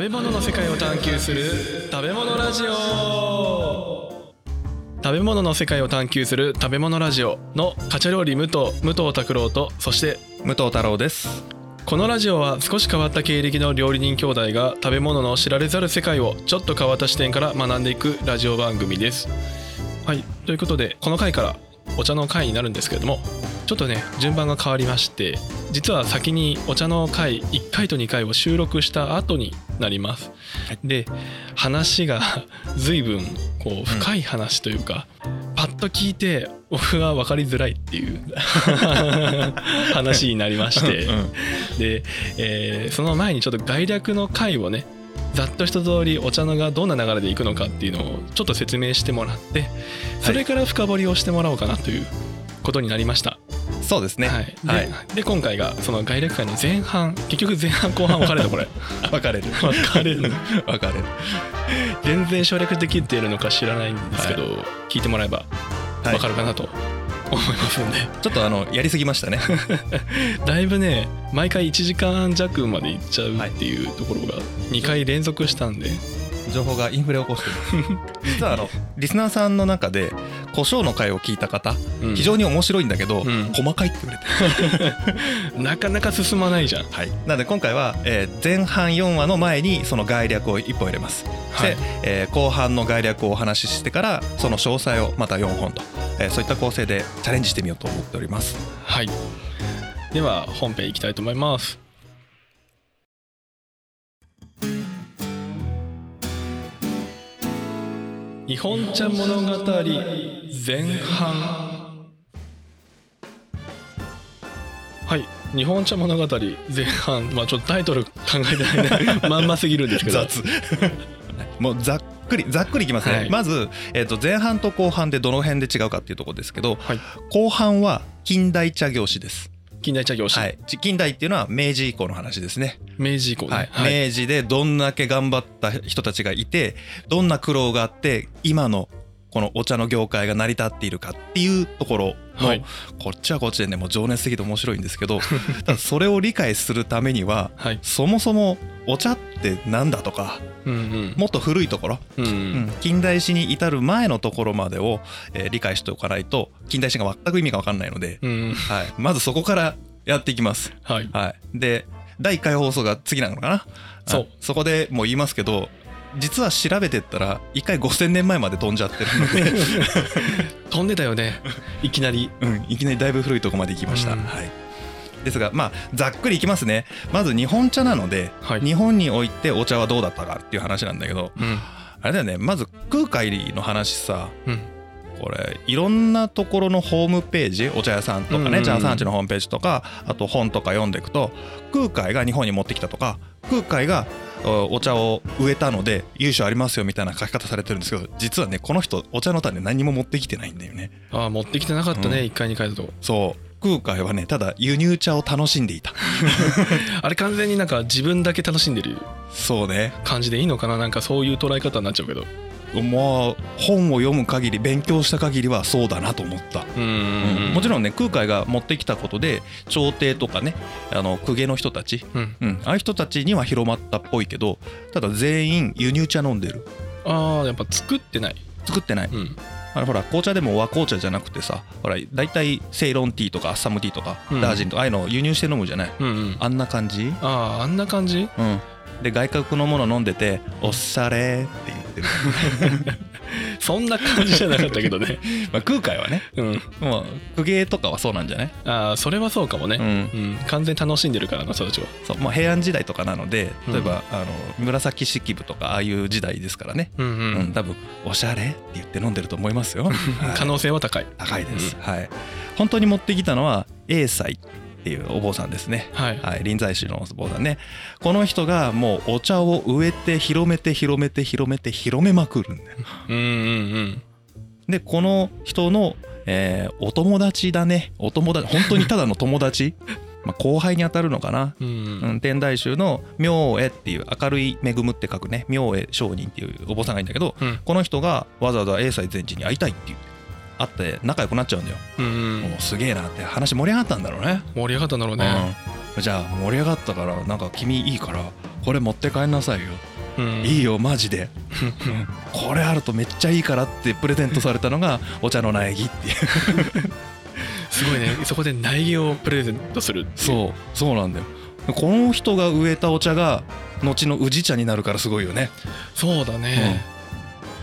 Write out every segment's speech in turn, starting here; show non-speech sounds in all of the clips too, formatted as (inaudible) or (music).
べ物の世界を探求する食べ物ラジオ。食べ物の世界を探求する食べ物ラジオのカチャ料理武藤武藤拓郎とそして武藤太郎です。このラジオは少し変わった経歴の料理人兄弟が食べ物の知られざる世界をちょっと変わった視点から学んでいくラジオ番組です。はいということでこの回からお茶の回になるんですけれどもちょっとね順番が変わりまして実は先にお茶の回1回と2回を収録した後になります、で話が (laughs) 随分こう深い話というか、パッと聞いて僕が分かりづらいっていう (laughs) 話になりまして、うん。で、えーその前にちょっと概略の回をねざっと一通りお茶のがどんな流れでいくのかっていうのをちょっと説明してもらってそれから深掘りをしてもらおうかなということになりました。そうですね。はい、で,、はい。で今回がその概略会の前半結局前半後半分かれるのこれ。(laughs) 分かれる。分かれる。の分かれる。全然省略できているのか知らないんですけど、聞いてもらえばはい。分かるかなと。思いますんで、ちょっとあのやりすぎましたね。(laughs) だいぶね毎回1時間弱までいっちゃうっていうところが2回連続したんで、情報がインフレを起こしてる (laughs) 実はあのリスナーさんの中で胡椒の回を聞いた方、うん。非常に面白いんだけど、うん。細かいって言われて。(laughs) なかなか進まないじゃん。はい、なので今回は、えー前半4話の前にその概略を1本入れます、はい。で、えー後半の概略をお話ししてからその詳細をまた4本と、えーそういった構成でチャレンジしてみようと思っております。はい。では本編いきたいと思います。日本茶物語前半。はい日本茶物語前半。まあちょっとタイトル考えてないね。(laughs) まんますぎるんですけど。雑。(laughs) もうざっくりざっくりいきますね、はい。まず、えー、と前半と後半でどの辺で違うかっていうところですけどはい。後半は近代茶業史です、近代茶業史、はい、ち近代っていうのは明治以降の話ですね。明治以降ね、はい。はい。明治でどんだけ頑張った人たちがいてどんな苦労があって今のこのお茶の業界が成り立っているかっていうところの、はい。こっちはこっちでねもう情熱的で面白いんですけど (laughs) ただそれを理解するためにははい。そもそもお茶ってなんだとかうんうん。もっと古いところ、うんうん。近代史に至る前のところまでを、えー理解しておかないと近代史が全く意味が分かんないので、うんはい、まずそこからやっていきます。はい。はい、で第1回放送が次なのかな。そう。あそこでもう言いますけど実は調べてったら1回5,000年前まで飛んじゃってるので、(laughs) 飛んでたよね。いきなり。うん、いきなりだいぶ古いとこまで行きました、うん。はい、ですがまあざっくりいきますね。まず日本茶なので、はい。日本においてお茶はどうだったかっていう話なんだけどうん。あれだよね。まず空海の話さうん。これいろんなところのホームページお茶屋さんとかうんうんうん。ね茶屋さんちのホームページとかあと本とか読んでいくと空海が日本に持ってきたとか空海がおお茶を植えたので由緒ありますよみたいな書き方されてるんですけど実はねこの人お茶の種何も持ってきてないんだよね。ああ持ってきてなかったね、うん。1回2回だと。そう。空海はねただ輸入茶を楽しんでいた。(laughs) あれ完全になんか自分だけ楽しんでるそうね。感じでいいのかな？なんかそういう捉え方になっちゃうけどもう本を読む限り勉強した限りはそうだなと思った。うん。もちろんね空海が持ってきたことで朝廷とかねあの公家の人たち。うん。うん、ああいう人たちには広まったっぽいけどただ全員輸入茶飲んでる。ああやっぱ作ってない。作ってない。うん。あのほら紅茶でも和紅茶じゃなくてさほら大体セイロンティーとかアッサムティーとか、うん。ダージリンとかああいうのを輸入して飲むじゃない。うんうん。あんな感じ？あああんな感じ？うんで外国のもの飲んでて「おっしゃれ」って言ってる、(laughs) そんな感じじゃなかったけどね。(laughs) まあ、空海はね。うん。もう公家とかはそうなんじゃない？ああそれはそうかもね。うん。うん。完全に楽しんでるからな人たちは。そう、まあ、平安時代とかなのでうん。例えば、あの紫式部とかああいう時代ですからね、うんううん。ん、多分「おしゃれ」って言って飲んでると思いますよ、は (laughs) い可能性は高い。高いです、はい。本当に持ってきたのは英才っていうお坊さんですね。はい。はい。臨済宗のお坊さんね。この人がもうお茶を植えて広めて広めて広めて広めまくるんだよ。うんうんでこの人の、えーお友達だね。お友達本当にただの友達？(laughs) まあ後輩に当たるのかな？うんうん。うん、天台宗の明恵っていう明るい恵むって書くね。明恵上人っていうお坊さんがいるんだけどうん。この人がわざわざ英才禅師に会いたいって言って会って仲良くなっちゃうんだよ、うんうん。もうすげえなって話盛り上がったんだろうね。盛り上がったんだろうね。うん、じゃあ盛り上がったからなんか君いいからこれ持って帰んなさいよ。うん。いいよマジで。これあるとめっちゃいいからってプレゼントされたのが (laughs) お茶の苗木っていう。すごいね。そこで苗木をプレゼントするそうそうなんだよ。この人が植えたお茶が後の宇治茶になるからすごいよね。そうだね、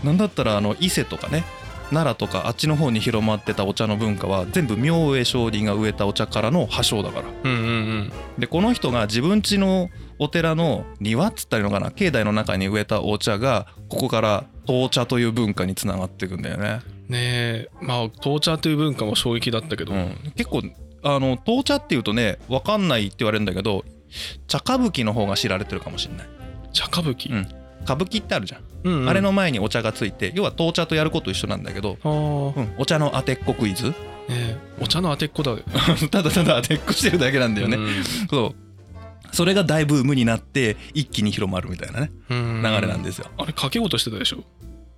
なんだったらあの伊勢とかね奈良とかあっちの方に広まってたお茶の文化は全部明恵上人が植えたお茶からの発祥だから。うん、うんうん。でこの人が自分家のお寺の庭っつったらいいのかな境内の中に植えたお茶がここから闘茶という文化につながっていくんだよね、ねえ。まあ闘茶という文化も衝撃だったけど、うん、結構あの闘茶っていうとね分かんないって言われるんだけど茶歌舞伎の方が知られてるかもしれない。茶歌舞伎、うん歌舞伎ってあるじゃん、うんうん。あれの前にお茶がついて要は闘茶とやること一緒なんだけど、お茶の当てっこクイズ。お茶の当てっこだ。よ (laughs) ただただ当てっこしてるだけなんだよね、うんそう。それが大ブームになって一気に広まるみたいなねうん。流れなんですよ。あれ掛け事してたでしょ？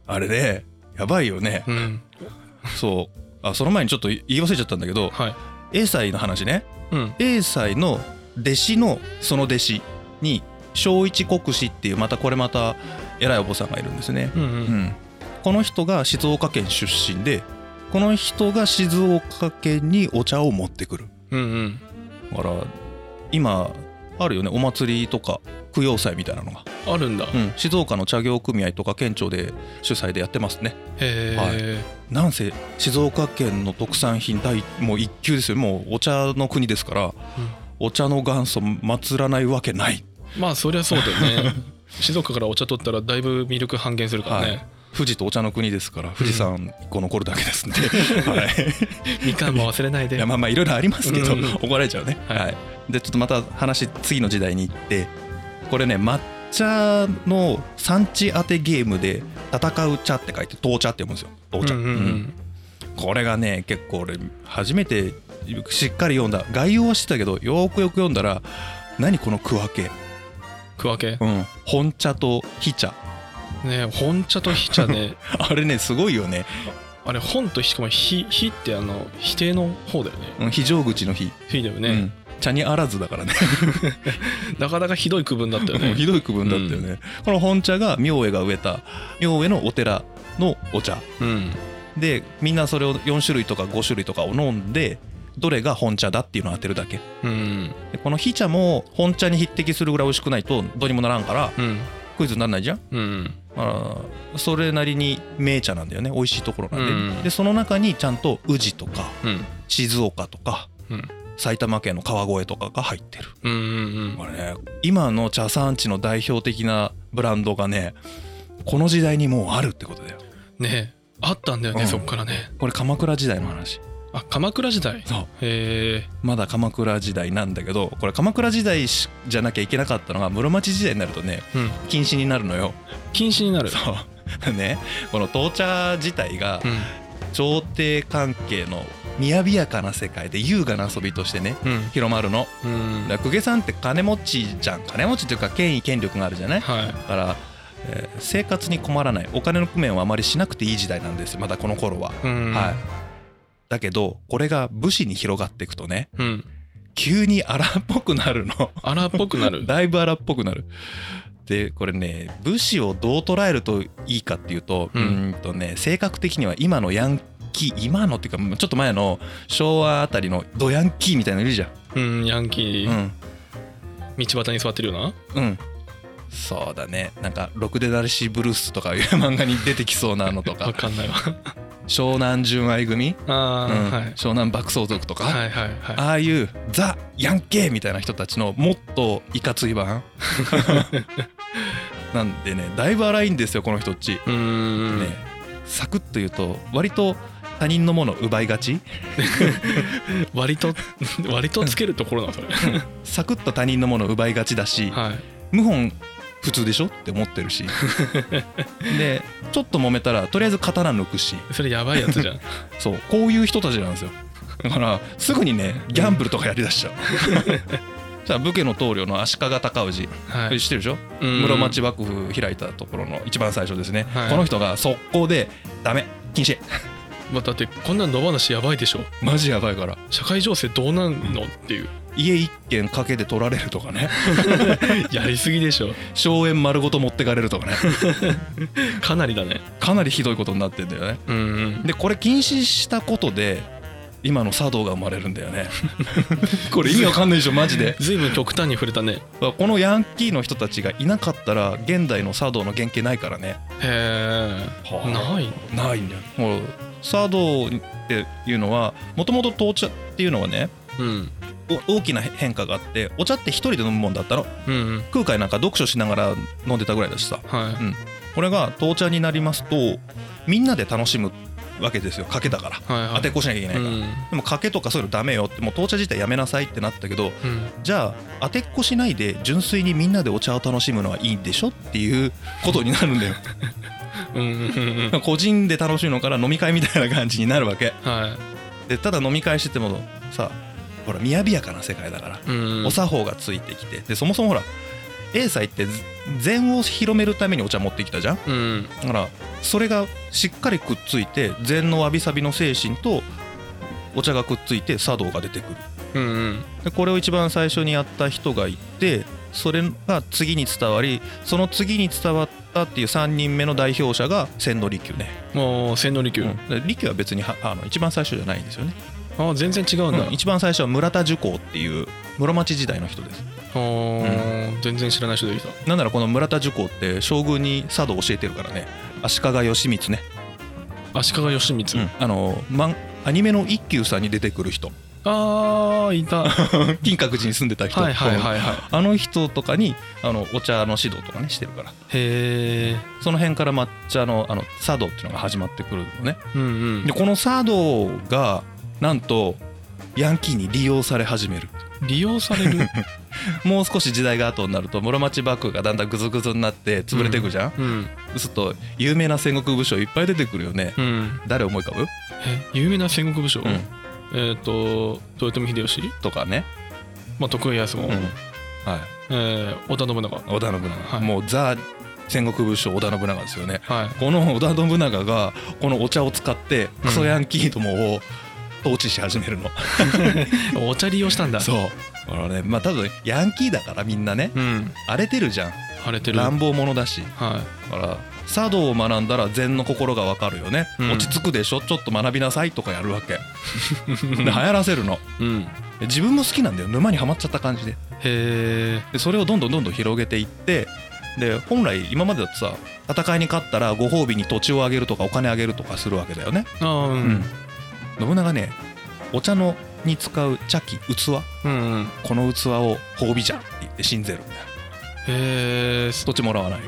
あれねやばいよね。うん。そう。あその前にちょっと言い忘れちゃったんだけどはい。の話ね。うん。の弟子のその弟子に正一国師っていうまたこれまた偉いお坊さんがいるんですね、うんううん。ん、この人が静岡県出身でこの人が静岡県にお茶を持ってくる。うんうん。だから今あるよねお祭りとか供養祭みたいなのが、あるんだ、うん、静岡の茶業組合とか県庁で主催でやってますね。へえ、なんせ静岡県の特産品第もう一級ですよ。もうお茶の国ですからお茶の元祖祀らないわけないまあそりゃそうだよね。(laughs) 静岡からお茶取ったらだいぶ魅力半減するからね、はい。富士とお茶の国ですから富士山一個残るだけですんで、(laughs) はい、みかんも忘れないで。いやまあまあいろいろありますけど、うん怒られちゃうね、はい。はい、でちょっとまた話次の時代に行ってこれね抹茶の産地当てゲームで戦う茶って書いて闘茶って読むんですよ。闘茶、うんうんうん。うん。これがね結構俺初めてしっかり読んだ。概要はしてたけどよーくよく読んだら何この区分け、区分けうん、本茶と非茶ね本茶と非茶ね。(laughs) あれねすごいよね、あれ本としかも非非ってあの否定の方だよね。うん、非常口の非、非だよね、うん、茶にあらずだからね。(laughs) なかなかひどい区分だったよね。ひどい区分だったよね、この本茶が明恵が植えた明恵のお寺のお茶。うん。でみんなそれを4種類とか5種類とかを飲んでどれが本茶だっていうのを当てるだけ。うん。でこの非茶も本茶に匹敵するぐらい美味しくないとどうにもならんからうん。クイズにならないじゃん。うん。あーそれなりに名茶なんだよね。美味しいところなんで、うん。でその中にちゃんと宇治とかうん。静岡とかうん。埼玉県の川越とかが入ってる。うんうんこれね今の茶産地の代表的なブランドがねこの時代にもうあるってことだよ。うんねあったんだよね、うん。そっからね。これ鎌倉時代の話あ鎌倉時代。そう。へえ。まだ鎌倉時代なんだけどこれ鎌倉時代しじゃなきゃいけなかったのが室町時代になるとねうん。禁止になるのよ。禁止になる。そう。(laughs) ね。この闘茶自体がうん。朝廷関係の雅やかな世界で優雅な遊びとしてねうん。広まるの。うん。だ公家さんって金持ちじゃん。金持ちっていうか権威権力があるじゃない？はい。だから、えー生活に困らない。お金の工面はあまりしなくていい時代なんですよ。まだこの頃は、うん。はいだけどこれが武士に広がっていくとねうん。急に荒っぽくなるの。荒っぽくなる。(laughs) だいぶ荒っぽくなる。でこれね武士をどう捉えるといいかっていうとううん。ーんとね性格的には今のヤンキー今のっていうかちょっと前の昭和あたりのドヤンキーみたいなのいるじゃん。うんヤンキー、うん。道端に座ってるような。うん。そうだね。なんか「ろくでなりしブルース」とかいう漫画に出てきそうなのと (laughs) わかかんないわ湘南純愛組、うん。はい。湘南爆走族とか、はいはいはい。ああいうザ・ヤンケーみたいな人たちのもっといかつい版？(laughs) なんでねだいぶ荒いんですよこの人っち、ねサクッと言うと割と他人のもの奪いがち？(laughs) 割と割とつけるところなのそれ。(laughs) サクッと他人のもの奪いがちだしはい。謀反普通でしょって思ってるし。(laughs) でちょっと揉めたらとりあえず刀抜くし。それやばいやつじゃん。(laughs) そう。こういう人たちなんですよ。だからすぐにねギャンブルとかやりだしちゃう。(laughs) じゃあ武家の棟梁の足利尊氏。はい。知ってるでしょ？うん。室町幕府開いたところの一番最初ですね、はい。この人が速攻で「ダメ。禁止。まあだってこんな野放しやばいでしょ。マジやばいから。社会情勢どうなんのっていう家一軒賭けで取られるとかね。(laughs) やりすぎでしょ。荘園丸ごと持ってかれるとかね。(laughs) かなりだね。かなりひどいことになってんだよね。うんうん。でこれ禁止したことで今の茶道が生まれるんだよね。(laughs) これ意味わかんないでしょマジで。ずいぶん極端に触れたね。このヤンキーの人たちがいなかったら現代の茶道の原型ないからね。へはえない。ないんだよもう茶道っていうのはもともと紅茶っていうのはねうん。お大きな変化があってお茶って一人で飲むもんだったの。うんうん。空海なんか読書しながら飲んでたぐらいだしさ。はこれが紅茶になりますとみんなで楽しむわけですよ。賭けだから。いはいはい。当てっこしなきゃいけないから、うん。でも賭けとかそういうのダメよってもう紅茶自体やめなさいってなったけどうん。じゃあ当てっこしないで純粋にみんなでお茶を楽しむのはいいんでしょっていうことになるんだよ。(laughs) うんうんうん個人で楽しむのから飲み会みたいな感じになるわけ。はでただ飲み会しててもさほら雅やかな世界だから、お作法がついてきてでそもそもほら英才って禅を広めるためにお茶持ってきたじゃん？うん。だからそれがしっかりくっついて禅のわびさびの精神とお茶がくっついて茶道が出てくる。うんうん。でこれを一番最初にやった人がいてそれが次に伝わりその次に伝わったっていう3人目の代表者が千利休ね、もう千利休。うん。で利休は別にはあの一番最初じゃないんですよね、あ全然違うんだ。うん。一番最初は村田寿光っていう室町時代の人です。あー全然知らない人できた。なんならこの村田寿光って将軍に茶道を教えてるからね。足利義満ね、足利義満。あのマンアニメの一休さんに出てくる人。あーいた。は (laughs) 金閣寺に住んでた人。いはいはいはい。あの人とかにあのお茶の指導とかねしてるから。へえその辺から抹茶のあの茶道っていうのが始まってくるのね。うんうん。でこの茶道がなんとヤンキーに利用され始める。利用される？(laughs) もう少し時代が後になると室町幕府がだんだんグズグズになって潰れていくじゃん、うんそうすると有名な戦国武将いっぱい出てくるよね、うん。誰思い浮かぶ、え有名な戦国武将？うん。えっと豊臣秀吉？とかね、まあ徳川家康も。はい、えー織田信長。織田信長、はい。もうザ戦国武将織田信長ですよね。はい。この織田信長がこのお茶を使ってクソヤンキーどもを統治し始めるの、(laughs) お茶利用したんだ。そう。だからねまあ多分ヤンキーだからみんなね。うん。荒れてるじゃん。晴れてる。乱暴者だし。はだから茶道を学んだら禅の心がわかるよね、うん。落ち着くでしょ？ちょっと学びなさいとかやるわけ。(laughs) で流行らせるの。いうん。で自分も好きなんだよ。沼にはまっちゃった感じで。へえでそれをどんどんどんどん広げていってで本来今までだとさ戦いに勝ったらご褒美に土地をあげるとかお金あげるとかするわけだよね、ううん。ん信長ねお茶のに使う茶器器うんうん。この器を褒美じゃって言って信ぜるんだよ。へえ土地もらわない。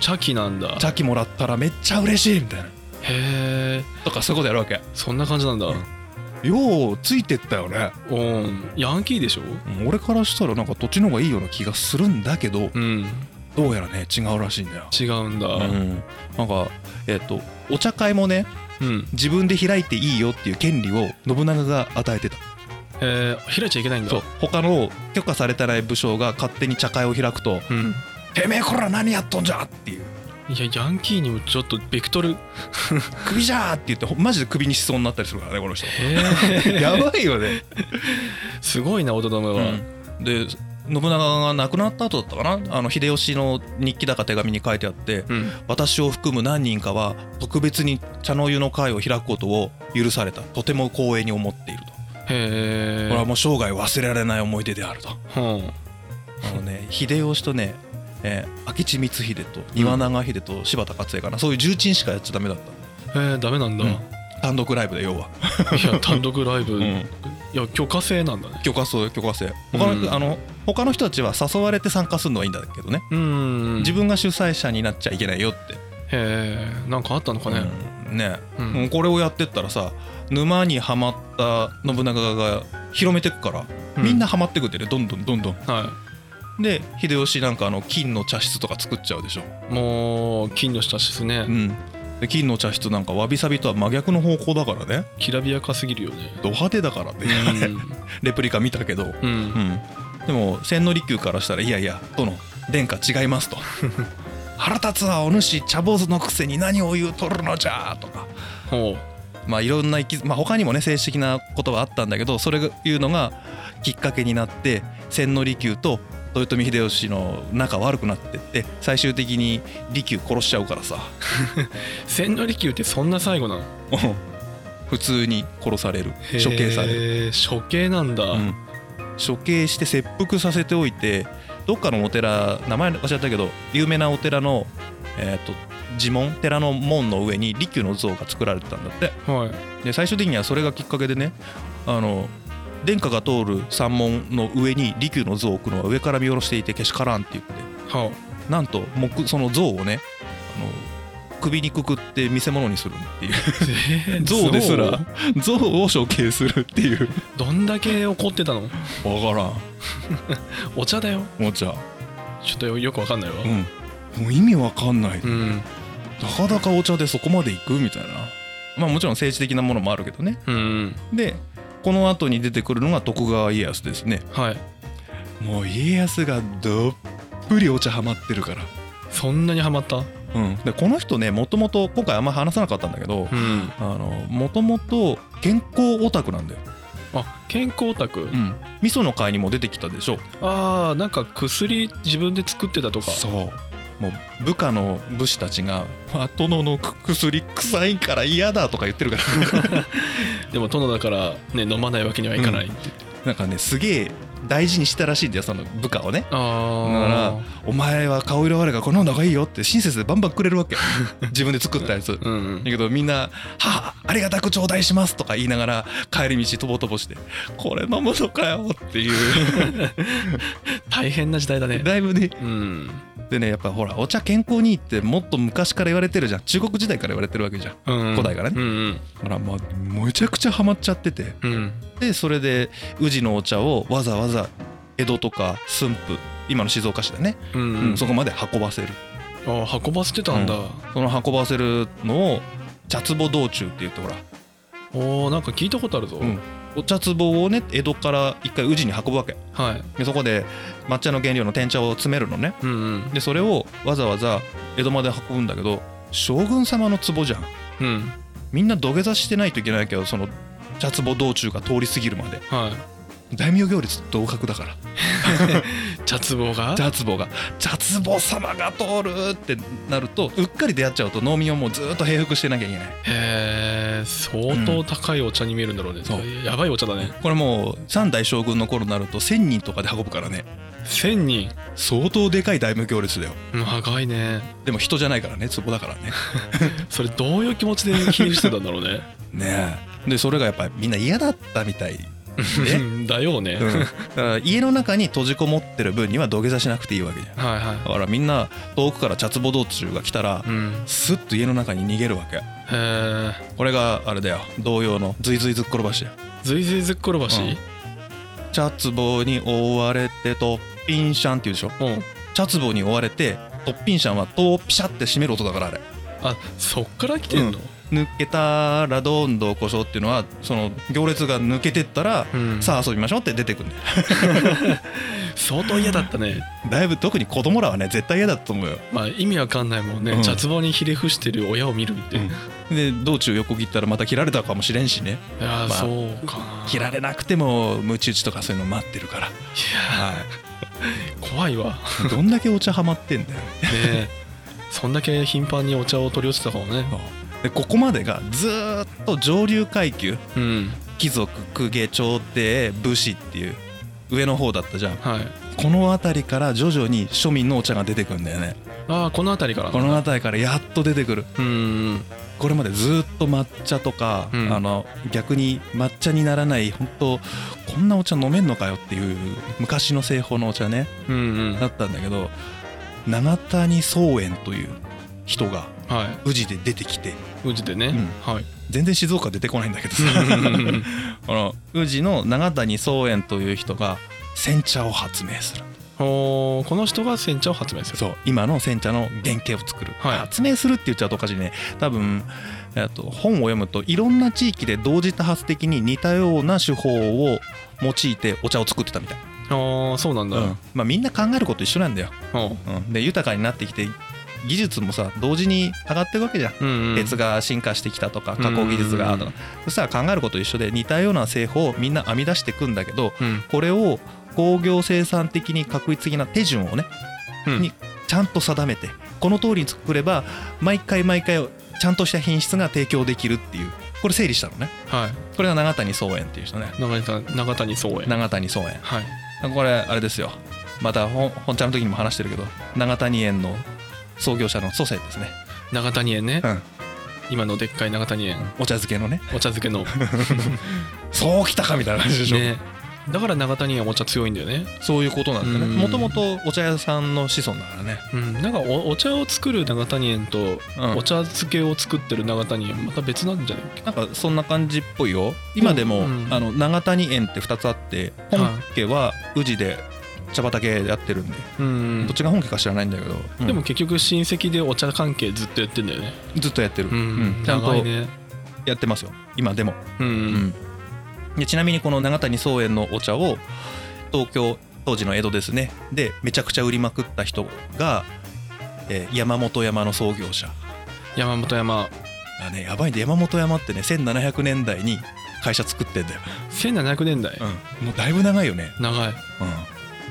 茶器なんだ。へ茶器もらったらめっちゃ嬉しいみたいな。えとかそういうことやるわけ。そんな感じなんだ。うん。ようついてったよね。うん。ヤンキーでしょ？うん。俺からしたらなんか土地の方がいいような気がするんだけどうん。どうやらね違うらしいんだよ。違うんだ。うん。なんかえっとお茶会もねうん自分で開いていいよっていう権利を信長が与えてた。えー開いちゃいけないんだ。そう。他の許可されてない武将が勝手に茶会を開くとうん「てめえこら何やっとんじゃ!」っていう。いやヤンキーにもちょっとベクトル「(laughs) 首じゃ!」って言ってほマジで首にしそうになったりするからねこの人。(laughs) やばいよね、すごいな大人めは。で信長が亡くなった後だったかな？あの秀吉の日記だか手紙に書いてあってうん。私を含む何人かは特別に茶の湯の会を開くことを許された。とても光栄に思っていると、へえ。これはもう生涯忘れられない思い出であると。うんあのね秀吉とね、えー明智光秀と庭長秀と柴田勝家かな。そういう重鎮しかやっちゃダメだった。へえダメなんだ、うん。い単独ライブで要は。や (laughs) 単独ライブ、ん。いや許可制なんだね。許可制許可制。他の,、うんあの他の人たちは誘われて参加するのはいいんだけどね、うん自分が主催者になっちゃいけないよって。へえなんかあったのかね、うん。ね、うん。もうこれをやってったらさ沼にはまった信長が広めてくから、うん。みんなはまってくってねどんどんどんどん。はで秀吉なんかあの金の茶室とか作っちゃうでしょ、いもう金の下ですね、うん、で金の茶室なんかわびさびとは真逆の方向だからね。きらびやかすぎるよね。ド派手だからね、(laughs) レプリカ見たけど、うん、う、うん。ん、でも千利休からしたらいやいや殿殿下違いますと。(laughs) 腹立つはお主茶坊主のくせに何を言うとるのじゃとか。ほまあいろんな生き、まあ、他にもね政治的なことはあったんだけどそれがいうのがきっかけになって千利休と豊臣秀吉の仲悪くなってって最終的に利休殺しちゃうからさ。(laughs) 千利休ってそんな最後なの？普通に殺される。処刑される、処刑なんだ、うん。処刑して切腹させておいてどっかのお寺名前忘れちゃったけど有名なお寺の、えー、と寺門寺の門の上に利休の像が作られてたんだって。はい。で最終的にはそれがきっかけでねあの殿下が通る山門の上に利休の像を置くのは上から見下ろしていてけしからんって言って。はなんと木その像をねあの首にくくって見せ物にするっていう。えー (laughs) 像ですら像を？処刑するっていう。どんだけ怒ってたの？分からん。(laughs) お茶だよ。お茶。ちょっとよよくわかんないわ。うん。もう意味わかんない。うん。なかなかお茶でそこまで行く？みたいな。まあもちろん政治的なものもあるけどね。うん。でこの後に出てくるのが徳川家康ですね。はい。もう家康がどっぷりお茶ハマってるから。そんなにハマった？うん、でこの人ねもともと今回あんま話さなかったんだけどもともと健康オタクなんだよ、あ健康オタク、うん、味噌の会にも出てきたでしょ。ああなんか薬自分で作ってたとか。そうもう部下の武士たちが「まあ殿の薬臭いから嫌だ」とか言ってるから。(laughs) (laughs) でも殿だからね飲まないわけにはいかないって。言って、なんかねすげえ大事にしたらしいんだよその部下をね。あだからあ「お前は顔色悪いからこれ飲んだ方がいいよ」って親切でバンバンくれるわけ。(laughs) 自分で作ったやつ。うんうん。だけどみんな「はあありがたく頂戴します」とか言いながら帰り道とぼとぼして「これ飲むのかよ」っていう。(laughs) 大変な時代だね。だいぶね。うん。でねやっぱほらお茶健康にいいってもっと昔から言われてるじゃん。中国時代から言われてるわけじゃん。うん古代からね。うんだからまあめちゃくちゃハマっちゃってて。うんうんでそれで宇治のお茶をわざわざ江戸とか駿府今の静岡市だね、うんううんんそこまで運ばせる。ああ運ばせてたんだ、その運ばせるのを茶壺道中って言ってほら、おおなんか聞いたことあるぞ、うん。お茶壺をね江戸から一回宇治に運ぶわけ。はい。でそこで抹茶の原料の天茶を詰めるのね。うんうん。でそれをわざわざ江戸まで運ぶんだけど将軍様の壺じゃん。うん。みんな土下座してないといけないけどその茶壺道中が通り過ぎるまで。はい。大名行列同格だから。(laughs) 茶壺が？茶壺が。茶壺様が通るってなるとうっかり出会っちゃうと農民はもうずっと平服してなきゃいけない。へえ相当高いお茶に見えるんだろうね、そう。やばいお茶だね。これもう三代将軍の頃になると1,000人とかで運ぶからね。1000人？相当でかい大名行列だよ。長いね。でも人じゃないからね壺だからね。(laughs) それどういう気持ちで気にしてたんだろうね。(laughs) ねえでそれがやっぱりみんな嫌だったみたいで、(laughs) だよね、うん、だから家の中に閉じこもってる分には土下座しなくていいわけじゃん。はいはい。だからみんな遠くから茶壺道中が来たらうん。スッと家の中に逃げるわけ。へえこれがあれだよ。同様のズイズイずっころばしだよ。ずいずいずっころばしうん。茶壺に覆われてトッピンシャンって言うでしょ？うん、茶壺に覆われてトッピンシャンは戸をピシャって閉める音だからあれ。あそっから来てんの、抜けたらどんどんこしょっていうのはその行列が抜けてったら、うん。さあ遊びましょうって出てくるんだよ。(laughs) 相当嫌だったね。だいぶ特に子供らはね絶対嫌だと思うよ。まあ意味わかんないもんね、うん。にひれ伏してる親を見るって、いで道中横切ったらまた切られたかもしれんしね。やー、まあそうかな。切られなくてもムチ打ちとかそういうの待ってるから、いやはー怖いわ。ねい、どんだけお茶ハマってんだよ。(laughs) え。そんだけ頻繁にお茶を取り寄せた方ねでここまでがずーっと上流階級うん。貴族公家朝廷武士っていう上の方だったじゃん。はい。この辺りから徐々に庶民のお茶が出てくるんだよね。ああこの辺りから。この辺りからやっと出てくる。うん。これまでずっと抹茶とか、うん。あの逆に抹茶にならない本当こんなお茶飲めんのかよっていう昔の製法のお茶ね。うんうん。だったんだけど永谷宗園という人がは宇治で出てきて。い宇治でね、うはい。全然静岡出てこないんだけどさ。(laughs) この宇治の永谷宗園という人が煎茶を発明する。おーこの人が煎茶を発明する。そう。今の煎茶の原型を作る、はい。発明するって言っちゃうとおかしいね。多分えっと本を読むといろんな地域で同時多発的に似たような手法を用いてお茶を作ってたみたい、ああそうなんだ、うん。まあ、みんな考えること一緒なんだよ、うん、で豊かになってきて技術もさ同時に上がっていくわけじゃん。うんうん。鉄が進化してきたとか加工技術がとか。うんそしたら考えること一緒で似たような製法をみんな編み出していくんだけどうん。これを工業生産的に確率的な手順をねうん。にちゃんと定めてこの通りに作れば毎回毎回ちゃんとした品質が提供できるっていうこれ整理したのね。はい。これが長谷宗園っていう人ね。長谷宗園。長谷宗園。はい。これあれですよ。また本本ちゃんの時にも話してるけど長谷園の創業者の祖先ですね、長谷園ね。うん、今のでっかい長谷園。お茶漬けのね。お茶漬けの。(laughs) そうきたかみたいな感じでしょ、ね。だから長谷園お茶強いんだよね。そういうことなんだね。うん。もともとお茶屋さんの子孫だからね。うん。なんかおお茶を作る長谷園とうん。お茶漬けを作ってる長谷園また別なんじゃない？っけなんかそんな感じっぽいよ。今でも、うんあの長谷園って2つあって本家は宇治で茶畑やってるんで、うん。どっちが本家か知らないんだけど、うん。でも結局親戚でお茶関係ずっとやってんだよね。ずっとやってる、うん、うん。ちゃんとやってますよ。今でも、でちなみにこの長谷宗園のお茶を東京当時の江戸ですね。でめちゃくちゃ売りまくった人が、えー山本山の創業者。山本山。あねやばいんで山本山ってね1700年代に会社作ってんだよ、1700年代、うん、もうだいぶ長いよね、長い。うん、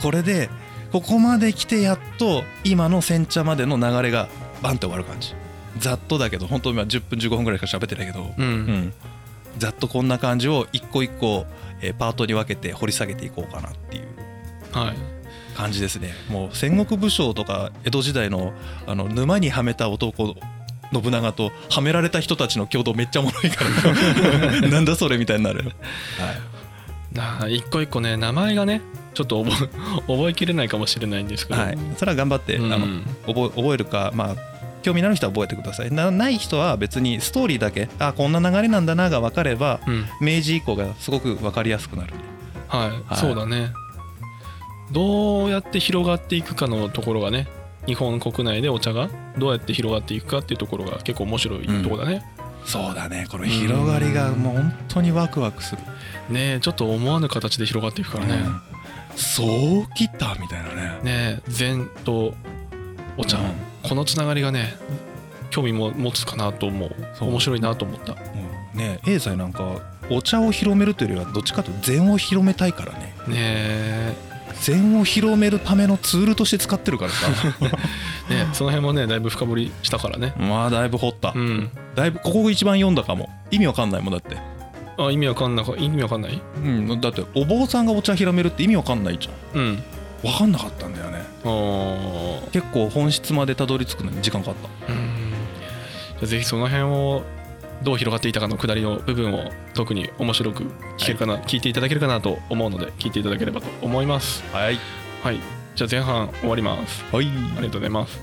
これでここまで来てやっと今の煎茶までの流れがバンって終わる感じ。ざっとだけど本当今10分15分ぐらいしか喋ってないけど、うん、うん。ざっとこんな感じを一個一個、えーパートに分けて掘り下げていこうかなっていう。はい。感じですね。もう戦国武将とか江戸時代のあの沼にはめた男信長とはめられた人たちの共同めっちゃおもろいから。(laughs) なんだそれみたいになる、はい、一個一個ね名前がねちょっと覚え (laughs) 覚えきれないかもしれないんですけど、はい、それは頑張って、うん。あの覚え覚えるかまあ興味のある人は覚えてください。なない人は別にストーリーだけあこんな流れなんだなが分かればうん。明治以降がすごく分かりやすくなる。はい、はい。そうだね。どうやって広がっていくかのところがね日本国内でお茶がどうやって広がっていくかっていうところが結構面白いところだね、そうだね。この広がりがもう本当にワクワクする。ねえちょっと思わぬ形で広がっていくからね、うんそうきたみたいなね。ねえ禅とお茶、うん。このつながりがね興味も持つかなと思う。面白いなと思った。もうね英才なんかお茶を広めるというよりはどっちかというと禅を広めたいからね。ねえ。禅を広めるためのツールとして使ってるからさ。(laughs) ねその辺もねだいぶ深掘りしたからね。まあだいぶ掘った、うん。だいぶここ一番読んだかも。意味わかんないもんだってあ意味わかんなか意味わかんない？うんだってお坊さんがお茶広めるって意味わかんないじゃん。うん。わかんなかったんだよね。あー。結構本質までたどり着くのに時間かかった。うん。じゃあぜひその辺をどう広がっていたかの下りの部分を特に面白く聞けるかな、聞いていただけるかなと思うので聞いていただければと思います。はい。はい。じゃあ前半終わります。はい。ありがとうございます